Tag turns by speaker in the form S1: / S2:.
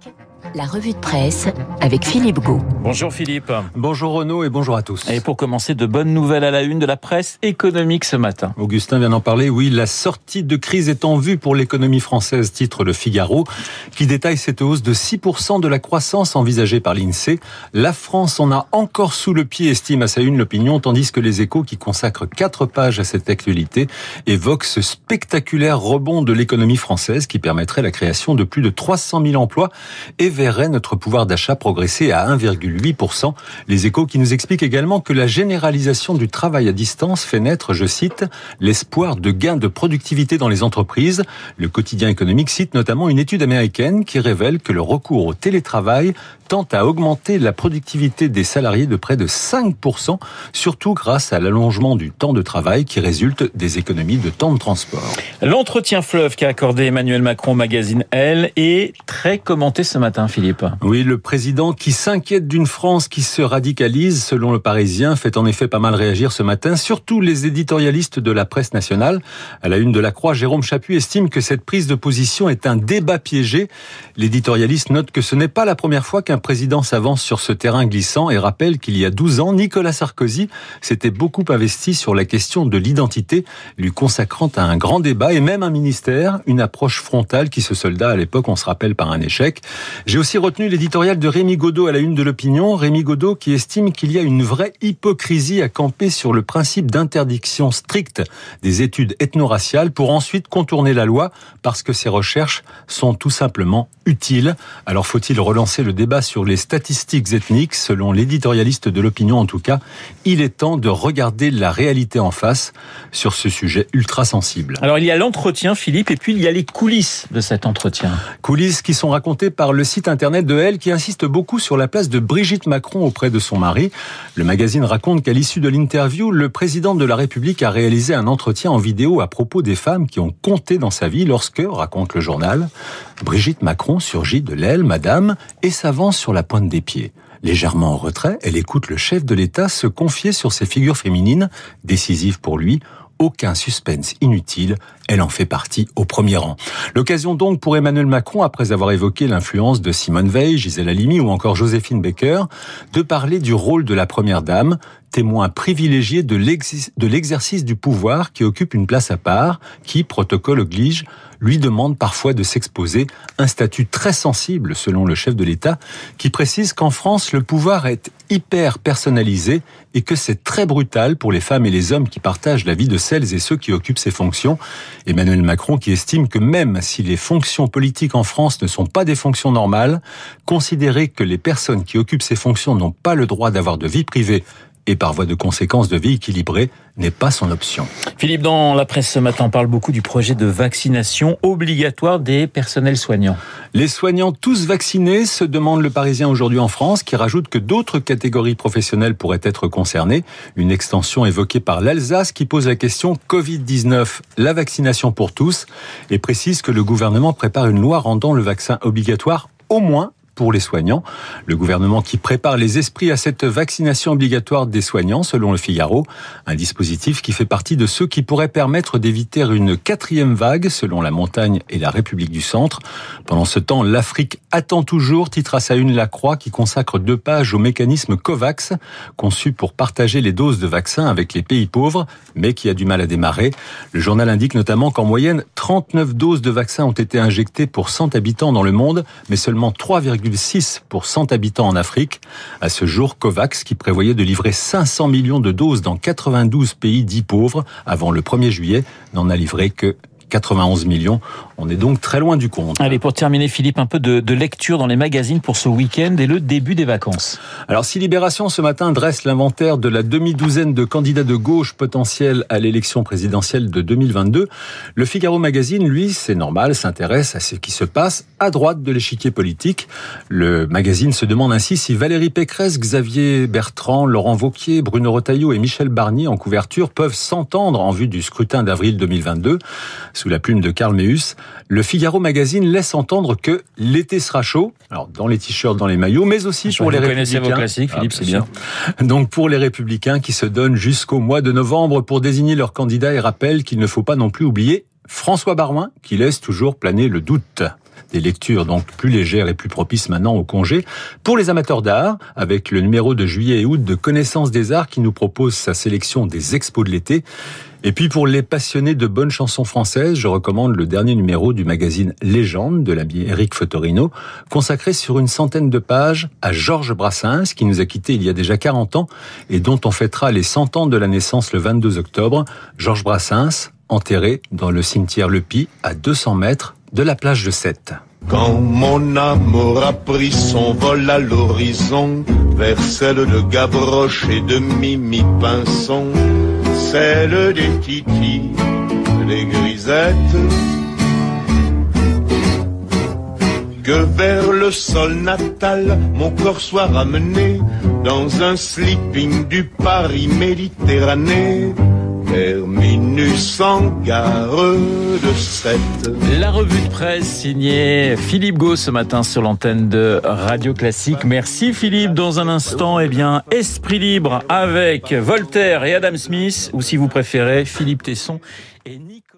S1: kick La revue de presse avec Philippe Gau.
S2: Bonjour Philippe.
S3: Bonjour Renaud et bonjour à tous.
S2: Et pour commencer, de bonnes nouvelles à la une de la presse économique ce matin.
S3: Augustin vient d'en parler. Oui, la sortie de crise est en vue pour l'économie française, titre Le Figaro, qui détaille cette hausse de 6% de la croissance envisagée par l'INSEE. La France en a encore sous le pied, estime à sa une l'opinion, tandis que les échos, qui consacrent quatre pages à cette actualité, évoquent ce spectaculaire rebond de l'économie française qui permettrait la création de plus de 300 000 emplois et verrait notre pouvoir d'achat progresser à 1,8%. Les échos qui nous expliquent également que la généralisation du travail à distance fait naître, je cite, l'espoir de gains de productivité dans les entreprises. Le quotidien économique cite notamment une étude américaine qui révèle que le recours au télétravail tend à augmenter la productivité des salariés de près de 5%, surtout grâce à l'allongement du temps de travail qui résulte des économies de temps de transport.
S2: L'entretien fleuve qu'a accordé Emmanuel Macron au magazine Elle est très commenté ce matin, Philippe.
S3: Oui, le président qui s'inquiète d'une France qui se radicalise, selon le Parisien, fait en effet pas mal réagir ce matin, surtout les éditorialistes de la presse nationale. À la une de la Croix, Jérôme Chaput estime que cette prise de position est un débat piégé. L'éditorialiste note que ce n'est pas la première fois qu'un président s'avance sur ce terrain glissant et rappelle qu'il y a 12 ans, Nicolas Sarkozy s'était beaucoup investi sur la question de l'identité, lui consacrant à un grand débat et même un ministère, une approche frontale qui se solda à l'époque, on se rappelle, par un échec. J'ai aussi retenu l'éditorial de Rémi Godot à la une de l'opinion. Rémi Godot qui estime qu'il y a une vraie hypocrisie à camper sur le principe d'interdiction stricte des études ethno-raciales pour ensuite contourner la loi parce que ces recherches sont tout simplement utiles. Alors faut-il relancer le débat les statistiques ethniques Selon l'éditorialiste de l'opinion en tout cas, il est temps de regarder la réalité en face sur ce sujet ultra sensible.
S2: Alors il y a l'entretien Philippe et puis il y a les coulisses de cet entretien.
S3: Coulisses qui sont racontées par le site internet de Elle qui insiste beaucoup sur la place de Brigitte Macron auprès de son mari. Le magazine raconte qu'à l'issue de l'interview, le président de la République a réalisé un entretien en vidéo à propos des femmes qui ont compté dans sa vie lorsque, raconte le journal, Brigitte Macron surgit de l'aile, madame, et s'avance sur la pointe des pieds. Légèrement en retrait, elle écoute le chef de l'État se confier sur ces figures féminines, décisives pour lui, aucun suspense inutile, elle en fait partie au premier rang. L'occasion donc pour Emmanuel Macron, après avoir évoqué l'influence de Simone Veil, Gisèle Halimi ou encore Joséphine Baker, de parler du rôle de la première dame, témoin privilégié de l'exercice du pouvoir qui occupe une place à part, qui, protocole oblige, lui demande parfois de s'exposer, un statut très sensible selon le chef de l'État, qui précise qu'en France, le pouvoir est hyper personnalisé et que c'est très brutal pour les femmes et les hommes qui partagent la vie de celles et ceux qui occupent ces fonctions. Emmanuel Macron qui estime que même si les fonctions politiques en France ne sont pas des fonctions normales, considérer que les personnes qui occupent ces fonctions n'ont pas le droit d'avoir de vie privée et par voie de conséquence de vie équilibrée n'est pas son option.
S2: Philippe, dans la presse ce matin, on parle beaucoup du projet de vaccination obligatoire des personnels soignants.
S3: Les soignants tous vaccinés, se demande le Parisien aujourd'hui en France, qui rajoute que d'autres catégories professionnelles pourraient être concernées. Une extension évoquée par l'Alsace qui pose la question Covid-19, la vaccination pour tous, et précise que le gouvernement prépare une loi rendant le vaccin obligatoire au moins pour les soignants. Le gouvernement qui prépare les esprits à cette vaccination obligatoire des soignants, selon le Figaro, un dispositif qui fait partie de ceux qui pourraient permettre d'éviter une quatrième vague, selon la montagne et la République du Centre. Pendant ce temps, l'Afrique attend toujours, titre à sa une La Croix, qui consacre deux pages au mécanisme COVAX, conçu pour partager les doses de vaccins avec les pays pauvres, mais qui a du mal à démarrer. Le journal indique notamment qu'en moyenne, 39 doses de vaccins ont été injectées pour 100 habitants dans le monde, mais seulement 3,5 6 pour 100 habitants en Afrique. À ce jour, COVAX, qui prévoyait de livrer 500 millions de doses dans 92 pays dits pauvres avant le 1er juillet, n'en a livré que 91 millions. On est donc très loin du compte.
S2: Allez, pour terminer, Philippe, un peu de, de lecture dans les magazines pour ce week-end et le début des vacances.
S3: Alors, si Libération ce matin dresse l'inventaire de la demi-douzaine de candidats de gauche potentiels à l'élection présidentielle de 2022, le Figaro Magazine, lui, c'est normal, s'intéresse à ce qui se passe à droite de l'échiquier politique. Le magazine se demande ainsi si Valérie Pécresse, Xavier Bertrand, Laurent Vauquier, Bruno Retailleau et Michel Barnier en couverture peuvent s'entendre en vue du scrutin d'avril 2022 sous la plume de Karl Meus. Le Figaro Magazine laisse entendre que l'été sera chaud, alors dans les t-shirts, dans les maillots, mais aussi pour les républicains.
S2: Vos classiques, Philippe, c'est bien.
S3: Donc pour les républicains qui se donnent jusqu'au mois de novembre pour désigner leurs candidats et rappellent qu'il ne faut pas non plus oublier François Barouin qui laisse toujours planer le doute. Des lectures donc plus légères et plus propices maintenant au congé. Pour les amateurs d'art, avec le numéro de juillet et août de Connaissance des Arts qui nous propose sa sélection des expos de l'été. Et puis pour les passionnés de bonnes chansons françaises, je recommande le dernier numéro du magazine Légende de l'ami Eric Fotorino, consacré sur une centaine de pages à Georges Brassens, qui nous a quittés il y a déjà 40 ans et dont on fêtera les 100 ans de la naissance le 22 octobre. Georges Brassens, enterré dans le cimetière Le Py, à 200 mètres de la plage de Sète.
S4: Quand mon amour a pris son vol à l'horizon, vers celle de Gavroche et de Mimi Pinson, celle des Titi, des Grisettes, que vers le sol natal mon corps soit ramené dans un sleeping du Paris Méditerranée. Terminus en gare de 7.
S2: La revue de presse signée Philippe Gau ce matin sur l'antenne de Radio Classique. Merci Philippe. Dans un instant, eh bien, Esprit libre avec Voltaire et Adam Smith, ou si vous préférez, Philippe Tesson et Nicolas.